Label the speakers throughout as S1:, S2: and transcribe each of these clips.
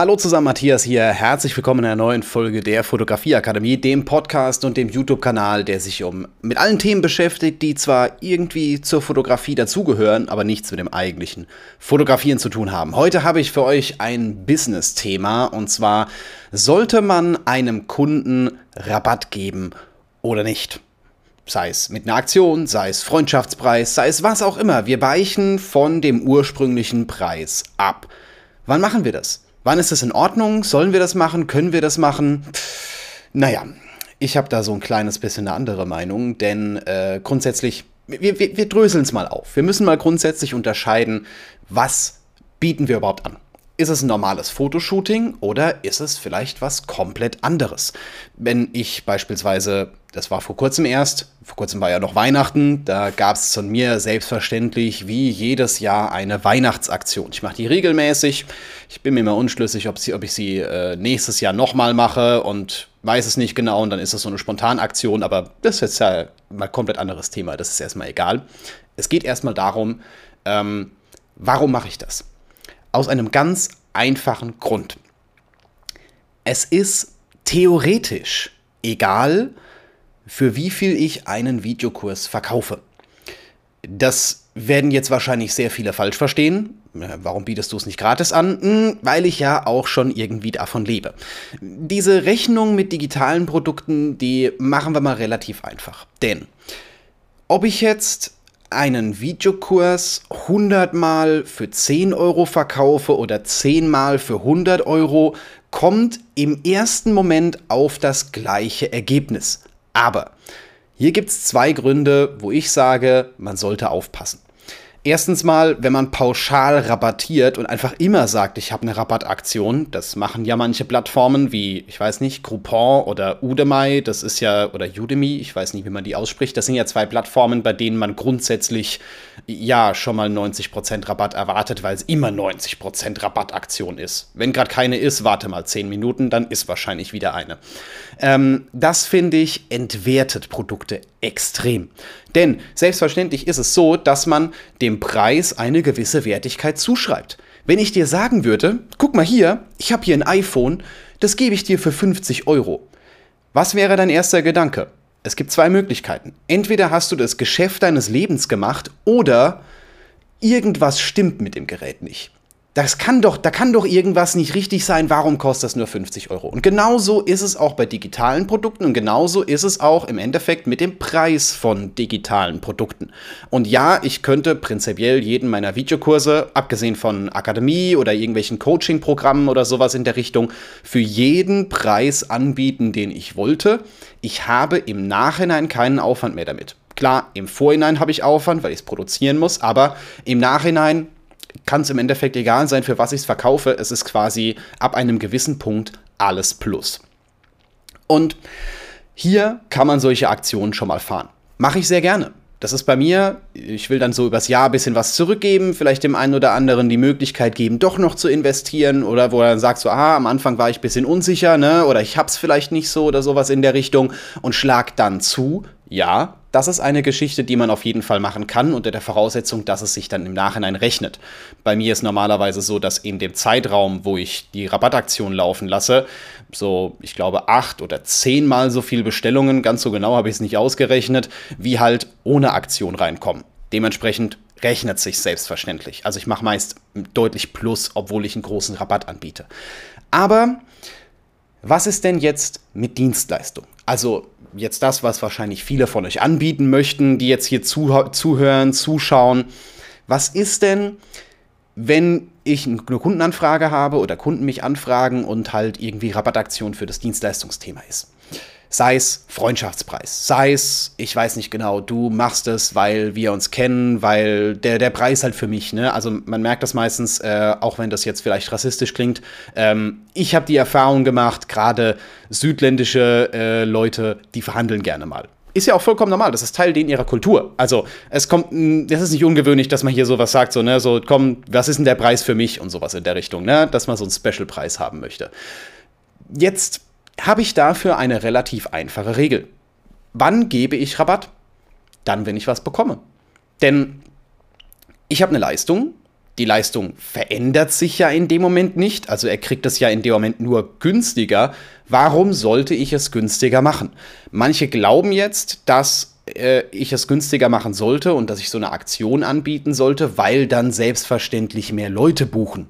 S1: Hallo zusammen, Matthias hier. Herzlich willkommen in einer neuen Folge der Fotografieakademie, dem Podcast und dem YouTube-Kanal, der sich um mit allen Themen beschäftigt, die zwar irgendwie zur Fotografie dazugehören, aber nichts mit dem eigentlichen Fotografieren zu tun haben. Heute habe ich für euch ein Business-Thema und zwar sollte man einem Kunden Rabatt geben oder nicht? Sei es mit einer Aktion, sei es Freundschaftspreis, sei es was auch immer. Wir weichen von dem ursprünglichen Preis ab. Wann machen wir das? Wann ist das in Ordnung? Sollen wir das machen? Können wir das machen? Naja, ich habe da so ein kleines bisschen eine andere Meinung, denn äh, grundsätzlich, wir, wir, wir dröseln es mal auf. Wir müssen mal grundsätzlich unterscheiden, was bieten wir überhaupt an. Ist es ein normales Fotoshooting oder ist es vielleicht was komplett anderes? Wenn ich beispielsweise, das war vor kurzem erst, vor kurzem war ja noch Weihnachten, da gab es von mir selbstverständlich wie jedes Jahr eine Weihnachtsaktion. Ich mache die regelmäßig. Ich bin mir immer unschlüssig, ob, sie, ob ich sie äh, nächstes Jahr nochmal mache und weiß es nicht genau und dann ist es so eine Spontanaktion, aber das ist jetzt ja mal komplett anderes Thema, das ist erstmal egal. Es geht erstmal darum, ähm, warum mache ich das? Aus einem ganz einfachen Grund. Es ist theoretisch egal, für wie viel ich einen Videokurs verkaufe. Das werden jetzt wahrscheinlich sehr viele falsch verstehen. Warum bietest du es nicht gratis an? Hm, weil ich ja auch schon irgendwie davon lebe. Diese Rechnung mit digitalen Produkten, die machen wir mal relativ einfach. Denn ob ich jetzt einen Videokurs 100 Mal für 10 Euro verkaufe oder 10 Mal für 100 Euro, kommt im ersten Moment auf das gleiche Ergebnis. Aber hier gibt es zwei Gründe, wo ich sage, man sollte aufpassen. Erstens mal, wenn man pauschal rabattiert und einfach immer sagt, ich habe eine Rabattaktion, das machen ja manche Plattformen wie, ich weiß nicht, Groupon oder Udemy, das ist ja, oder Udemy, ich weiß nicht, wie man die ausspricht, das sind ja zwei Plattformen, bei denen man grundsätzlich ja schon mal 90% Rabatt erwartet, weil es immer 90% Rabattaktion ist. Wenn gerade keine ist, warte mal 10 Minuten, dann ist wahrscheinlich wieder eine. Ähm, das finde ich entwertet Produkte extrem. Denn selbstverständlich ist es so, dass man dem Preis eine gewisse Wertigkeit zuschreibt. Wenn ich dir sagen würde, guck mal hier, ich habe hier ein iPhone, das gebe ich dir für 50 Euro. Was wäre dein erster Gedanke? Es gibt zwei Möglichkeiten. Entweder hast du das Geschäft deines Lebens gemacht oder irgendwas stimmt mit dem Gerät nicht das kann doch, da kann doch irgendwas nicht richtig sein, warum kostet das nur 50 Euro? Und genauso ist es auch bei digitalen Produkten und genauso ist es auch im Endeffekt mit dem Preis von digitalen Produkten. Und ja, ich könnte prinzipiell jeden meiner Videokurse, abgesehen von Akademie oder irgendwelchen Coaching-Programmen oder sowas in der Richtung, für jeden Preis anbieten, den ich wollte. Ich habe im Nachhinein keinen Aufwand mehr damit. Klar, im Vorhinein habe ich Aufwand, weil ich es produzieren muss, aber im Nachhinein kann es im Endeffekt egal sein, für was ich es verkaufe. Es ist quasi ab einem gewissen Punkt alles plus. Und hier kann man solche Aktionen schon mal fahren. Mache ich sehr gerne. Das ist bei mir, ich will dann so übers Jahr ein bisschen was zurückgeben, vielleicht dem einen oder anderen die Möglichkeit geben, doch noch zu investieren oder wo er dann sagt so, ah, am Anfang war ich ein bisschen unsicher, ne, oder ich hab's vielleicht nicht so oder sowas in der Richtung und schlag dann zu. Ja, das ist eine Geschichte, die man auf jeden Fall machen kann, unter der Voraussetzung, dass es sich dann im Nachhinein rechnet. Bei mir ist normalerweise so, dass in dem Zeitraum, wo ich die Rabattaktion laufen lasse, so, ich glaube, acht oder zehnmal so viele Bestellungen, ganz so genau habe ich es nicht ausgerechnet, wie halt ohne Aktion reinkommen. Dementsprechend rechnet sich selbstverständlich. Also ich mache meist deutlich plus, obwohl ich einen großen Rabatt anbiete. Aber was ist denn jetzt mit Dienstleistung? Also jetzt das, was wahrscheinlich viele von euch anbieten möchten, die jetzt hier zuhören, zuschauen. Was ist denn, wenn ich eine Kundenanfrage habe oder Kunden mich anfragen und halt irgendwie Rabattaktion für das Dienstleistungsthema ist? Sei es Freundschaftspreis, sei es, ich weiß nicht genau, du machst es, weil wir uns kennen, weil der, der Preis halt für mich, ne? Also man merkt das meistens, äh, auch wenn das jetzt vielleicht rassistisch klingt. Ähm, ich habe die Erfahrung gemacht, gerade südländische äh, Leute, die verhandeln gerne mal. Ist ja auch vollkommen normal, das ist Teil denen ihrer Kultur. Also, es kommt, es ist nicht ungewöhnlich, dass man hier sowas sagt, so, ne, so, komm, was ist denn der Preis für mich und sowas in der Richtung, ne, dass man so einen Special-Preis haben möchte. Jetzt habe ich dafür eine relativ einfache Regel. Wann gebe ich Rabatt? Dann, wenn ich was bekomme. Denn ich habe eine Leistung, die Leistung verändert sich ja in dem Moment nicht, also er kriegt es ja in dem Moment nur günstiger. Warum sollte ich es günstiger machen? Manche glauben jetzt, dass äh, ich es günstiger machen sollte und dass ich so eine Aktion anbieten sollte, weil dann selbstverständlich mehr Leute buchen.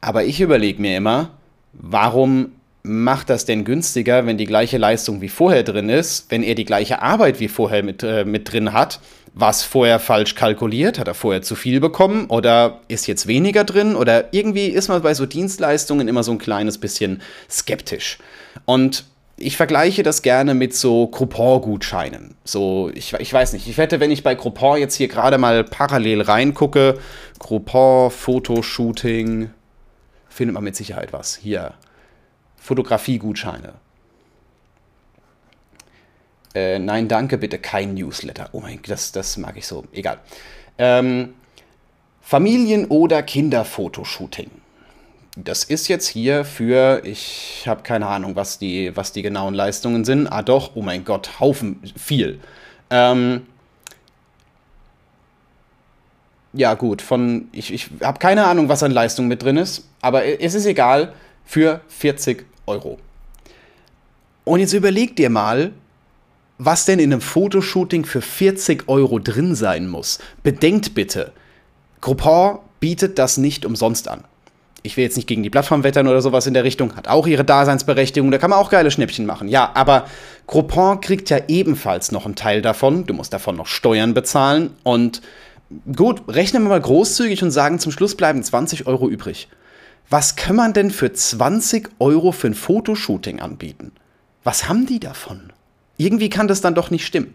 S1: Aber ich überlege mir immer, warum macht das denn günstiger, wenn die gleiche Leistung wie vorher drin ist, wenn er die gleiche Arbeit wie vorher mit, äh, mit drin hat? Was vorher falsch kalkuliert? Hat er vorher zu viel bekommen oder ist jetzt weniger drin? Oder irgendwie ist man bei so Dienstleistungen immer so ein kleines bisschen skeptisch. Und ich vergleiche das gerne mit so Groupon-Gutscheinen. So, ich, ich weiß nicht, ich wette, wenn ich bei Groupon jetzt hier gerade mal parallel reingucke, Groupon, Fotoshooting, findet man mit Sicherheit was. Hier, Fotografie-Gutscheine. Äh, nein, danke, bitte kein Newsletter. Oh mein Gott, das, das mag ich so. Egal. Ähm, Familien- oder Kinderfotoshooting. Das ist jetzt hier für, ich habe keine Ahnung, was die, was die genauen Leistungen sind. Ah doch, oh mein Gott, Haufen, viel. Ähm, ja gut, von, ich, ich habe keine Ahnung, was an Leistung mit drin ist, aber es ist egal, für 40 Euro. Und jetzt überleg dir mal, was denn in einem Fotoshooting für 40 Euro drin sein muss. Bedenkt bitte, Groupon bietet das nicht umsonst an. Ich will jetzt nicht gegen die Plattform wettern oder sowas in der Richtung, hat auch ihre Daseinsberechtigung, da kann man auch geile Schnäppchen machen. Ja, aber Groupon kriegt ja ebenfalls noch einen Teil davon, du musst davon noch Steuern bezahlen und gut, rechnen wir mal großzügig und sagen, zum Schluss bleiben 20 Euro übrig. Was kann man denn für 20 Euro für ein Fotoshooting anbieten? Was haben die davon? Irgendwie kann das dann doch nicht stimmen.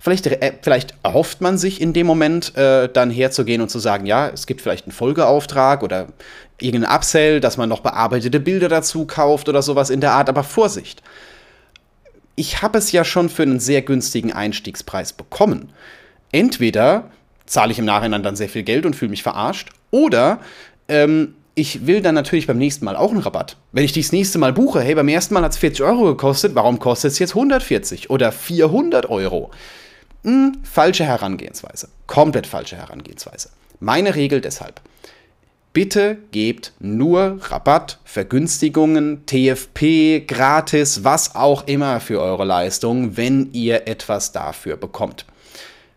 S1: Vielleicht, äh, vielleicht erhofft man sich in dem Moment äh, dann herzugehen und zu sagen, ja, es gibt vielleicht einen Folgeauftrag oder irgendeinen Upsell, dass man noch bearbeitete Bilder dazu kauft oder sowas in der Art, aber Vorsicht. Ich habe es ja schon für einen sehr günstigen Einstiegspreis bekommen. Entweder zahle ich im Nachhinein dann sehr viel Geld und fühle mich verarscht, oder ähm, ich will dann natürlich beim nächsten Mal auch einen Rabatt. Wenn ich das nächste Mal buche, hey, beim ersten Mal hat es 40 Euro gekostet, warum kostet es jetzt 140 oder 400 Euro? Hm, falsche Herangehensweise. Komplett falsche Herangehensweise. Meine Regel deshalb. Bitte gebt nur Rabatt, Vergünstigungen, TFP, gratis, was auch immer für eure Leistung, wenn ihr etwas dafür bekommt.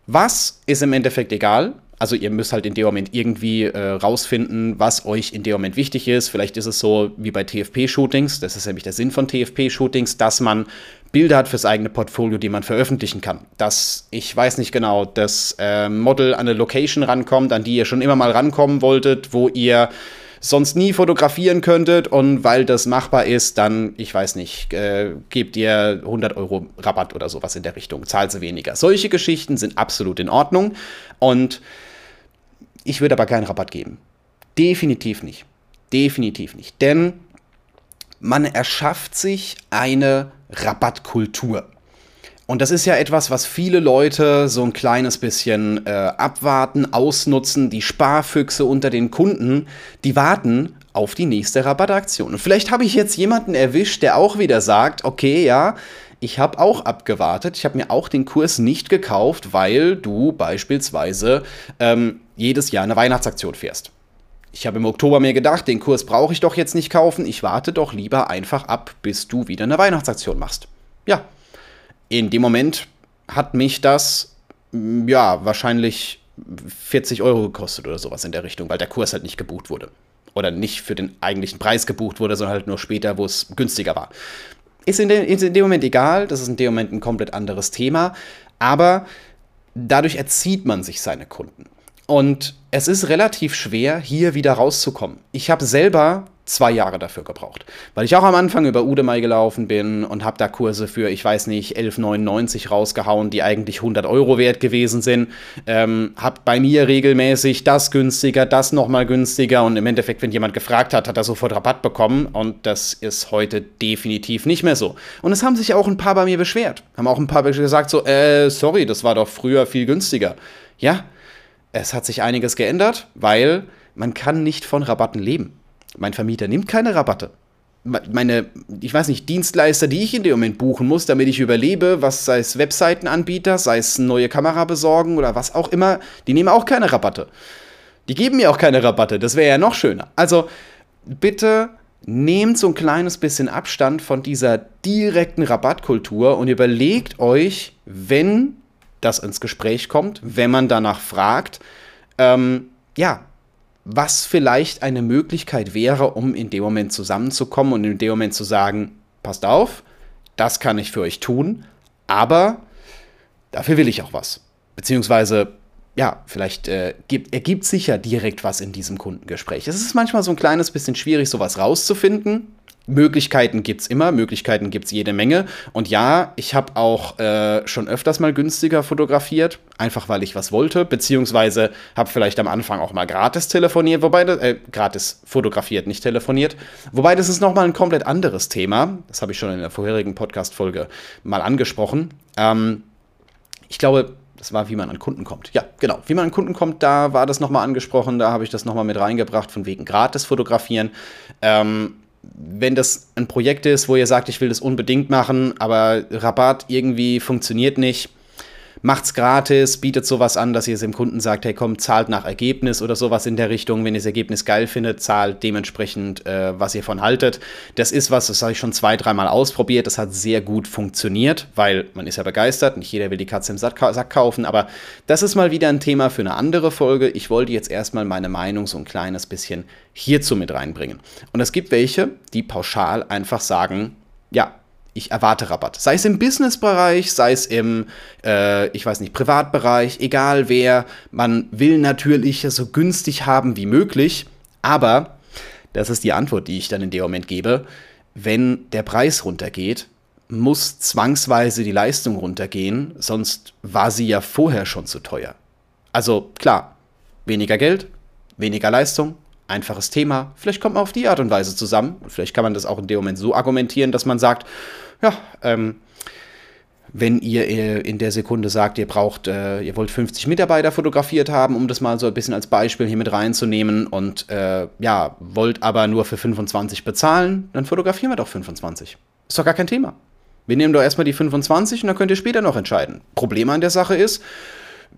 S1: Was ist im Endeffekt egal? Also ihr müsst halt in dem Moment irgendwie äh, rausfinden, was euch in dem Moment wichtig ist. Vielleicht ist es so wie bei TFP-Shootings, das ist nämlich der Sinn von TFP-Shootings, dass man Bilder hat fürs eigene Portfolio, die man veröffentlichen kann. Dass, ich weiß nicht genau, das äh, Model an eine Location rankommt, an die ihr schon immer mal rankommen wolltet, wo ihr sonst nie fotografieren könntet und weil das machbar ist, dann, ich weiß nicht, äh, gebt ihr 100 Euro Rabatt oder sowas in der Richtung, zahlt sie weniger. Solche Geschichten sind absolut in Ordnung und ich würde aber keinen Rabatt geben. Definitiv nicht. Definitiv nicht. Denn man erschafft sich eine Rabattkultur. Und das ist ja etwas, was viele Leute so ein kleines bisschen äh, abwarten, ausnutzen. Die Sparfüchse unter den Kunden, die warten auf die nächste Rabattaktion. Und vielleicht habe ich jetzt jemanden erwischt, der auch wieder sagt, okay, ja, ich habe auch abgewartet, ich habe mir auch den Kurs nicht gekauft, weil du beispielsweise ähm, jedes Jahr eine Weihnachtsaktion fährst. Ich habe im Oktober mir gedacht, den Kurs brauche ich doch jetzt nicht kaufen, ich warte doch lieber einfach ab, bis du wieder eine Weihnachtsaktion machst. Ja, in dem Moment hat mich das, mm, ja, wahrscheinlich 40 Euro gekostet oder sowas in der Richtung, weil der Kurs halt nicht gebucht wurde. Oder nicht für den eigentlichen Preis gebucht wurde, sondern halt nur später, wo es günstiger war. Ist in, de, ist in dem Moment egal, das ist in dem Moment ein komplett anderes Thema, aber dadurch erzieht man sich seine Kunden. Und es ist relativ schwer, hier wieder rauszukommen. Ich habe selber zwei Jahre dafür gebraucht. Weil ich auch am Anfang über Udemy gelaufen bin und habe da Kurse für, ich weiß nicht, 11,99 rausgehauen, die eigentlich 100 Euro wert gewesen sind. Ähm, hab bei mir regelmäßig das günstiger, das nochmal günstiger und im Endeffekt, wenn jemand gefragt hat, hat er sofort Rabatt bekommen und das ist heute definitiv nicht mehr so. Und es haben sich auch ein paar bei mir beschwert. Haben auch ein paar gesagt so, äh, sorry, das war doch früher viel günstiger. Ja, es hat sich einiges geändert, weil man kann nicht von Rabatten leben. Mein Vermieter nimmt keine Rabatte. Meine, ich weiß nicht, Dienstleister, die ich in dem Moment buchen muss, damit ich überlebe, was sei es Webseitenanbieter, sei es neue Kamera besorgen oder was auch immer, die nehmen auch keine Rabatte. Die geben mir auch keine Rabatte, das wäre ja noch schöner. Also bitte nehmt so ein kleines bisschen Abstand von dieser direkten Rabattkultur und überlegt euch, wenn das ins Gespräch kommt, wenn man danach fragt, ähm, ja, was vielleicht eine Möglichkeit wäre, um in dem Moment zusammenzukommen und in dem Moment zu sagen, passt auf, das kann ich für euch tun, aber dafür will ich auch was. Beziehungsweise ja, vielleicht äh, gibt, ergibt sich ja direkt was in diesem Kundengespräch. Es ist manchmal so ein kleines bisschen schwierig, sowas rauszufinden. Möglichkeiten gibt es immer, Möglichkeiten gibt es jede Menge. Und ja, ich habe auch äh, schon öfters mal günstiger fotografiert, einfach weil ich was wollte, beziehungsweise habe vielleicht am Anfang auch mal gratis telefoniert, wobei, äh, gratis fotografiert, nicht telefoniert. Wobei das ist nochmal ein komplett anderes Thema. Das habe ich schon in der vorherigen Podcast-Folge mal angesprochen. Ähm, ich glaube, das war, wie man an Kunden kommt. Ja, genau. Wie man an Kunden kommt, da war das nochmal angesprochen, da habe ich das nochmal mit reingebracht, von wegen gratis fotografieren. Ähm, wenn das ein Projekt ist, wo ihr sagt, ich will das unbedingt machen, aber Rabatt irgendwie funktioniert nicht, macht's gratis, bietet sowas an, dass ihr es dem Kunden sagt, hey komm, zahlt nach Ergebnis oder sowas in der Richtung. Wenn ihr das Ergebnis geil findet, zahlt dementsprechend, äh, was ihr von haltet. Das ist was, das habe ich schon zwei, dreimal ausprobiert. Das hat sehr gut funktioniert, weil man ist ja begeistert. Nicht jeder will die Katze im Sack kaufen, aber das ist mal wieder ein Thema für eine andere Folge. Ich wollte jetzt erstmal meine Meinung so ein kleines bisschen hierzu mit reinbringen. Und es gibt welche, die pauschal einfach sagen, ja, ich erwarte Rabatt. Sei es im Businessbereich, sei es im, äh, ich weiß nicht, Privatbereich, egal wer. Man will natürlich so günstig haben wie möglich, aber das ist die Antwort, die ich dann in dem Moment gebe. Wenn der Preis runtergeht, muss zwangsweise die Leistung runtergehen, sonst war sie ja vorher schon zu teuer. Also klar, weniger Geld, weniger Leistung, einfaches Thema. Vielleicht kommt man auf die Art und Weise zusammen. Vielleicht kann man das auch in dem Moment so argumentieren, dass man sagt, ja, ähm, wenn ihr äh, in der Sekunde sagt, ihr braucht, äh, ihr wollt 50 Mitarbeiter fotografiert haben, um das mal so ein bisschen als Beispiel hier mit reinzunehmen und äh, ja, wollt aber nur für 25 bezahlen, dann fotografieren wir doch 25. Ist doch gar kein Thema. Wir nehmen doch erstmal die 25 und dann könnt ihr später noch entscheiden. Problem an der Sache ist,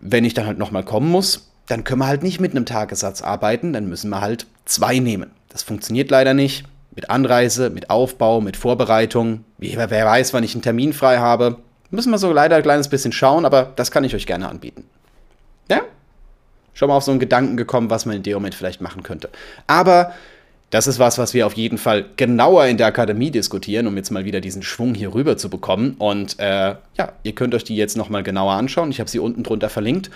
S1: wenn ich dann halt nochmal kommen muss, dann können wir halt nicht mit einem Tagessatz arbeiten, dann müssen wir halt zwei nehmen. Das funktioniert leider nicht mit Anreise, mit Aufbau, mit Vorbereitung. Wer, wer weiß, wann ich einen Termin frei habe. Müssen wir so leider ein kleines bisschen schauen, aber das kann ich euch gerne anbieten. Ja? Schon mal auf so einen Gedanken gekommen, was man in dem Moment vielleicht machen könnte. Aber das ist was, was wir auf jeden Fall genauer in der Akademie diskutieren, um jetzt mal wieder diesen Schwung hier rüber zu bekommen. Und äh, ja, ihr könnt euch die jetzt nochmal genauer anschauen. Ich habe sie unten drunter verlinkt.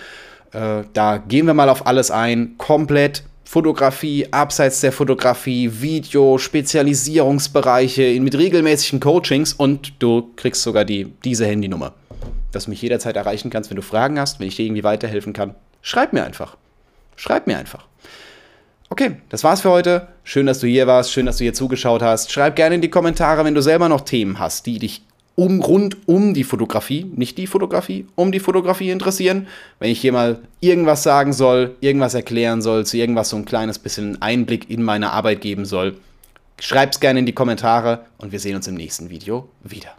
S1: Äh, da gehen wir mal auf alles ein, komplett Fotografie, abseits der Fotografie, Video, Spezialisierungsbereiche mit regelmäßigen Coachings und du kriegst sogar die, diese Handynummer, dass du mich jederzeit erreichen kannst, wenn du Fragen hast, wenn ich dir irgendwie weiterhelfen kann. Schreib mir einfach. Schreib mir einfach. Okay, das war's für heute. Schön, dass du hier warst, schön, dass du hier zugeschaut hast. Schreib gerne in die Kommentare, wenn du selber noch Themen hast, die dich um, rund um die Fotografie, nicht die Fotografie, um die Fotografie interessieren. Wenn ich hier mal irgendwas sagen soll, irgendwas erklären soll, zu irgendwas so ein kleines bisschen Einblick in meine Arbeit geben soll, schreib's gerne in die Kommentare und wir sehen uns im nächsten Video wieder.